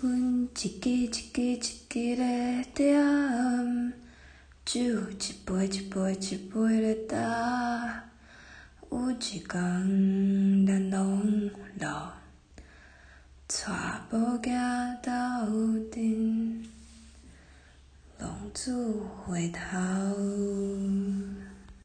阮一支一支一支的点，酒一杯一杯一杯的干，有一天咱拢老，娶无囝到阵，浪子回头。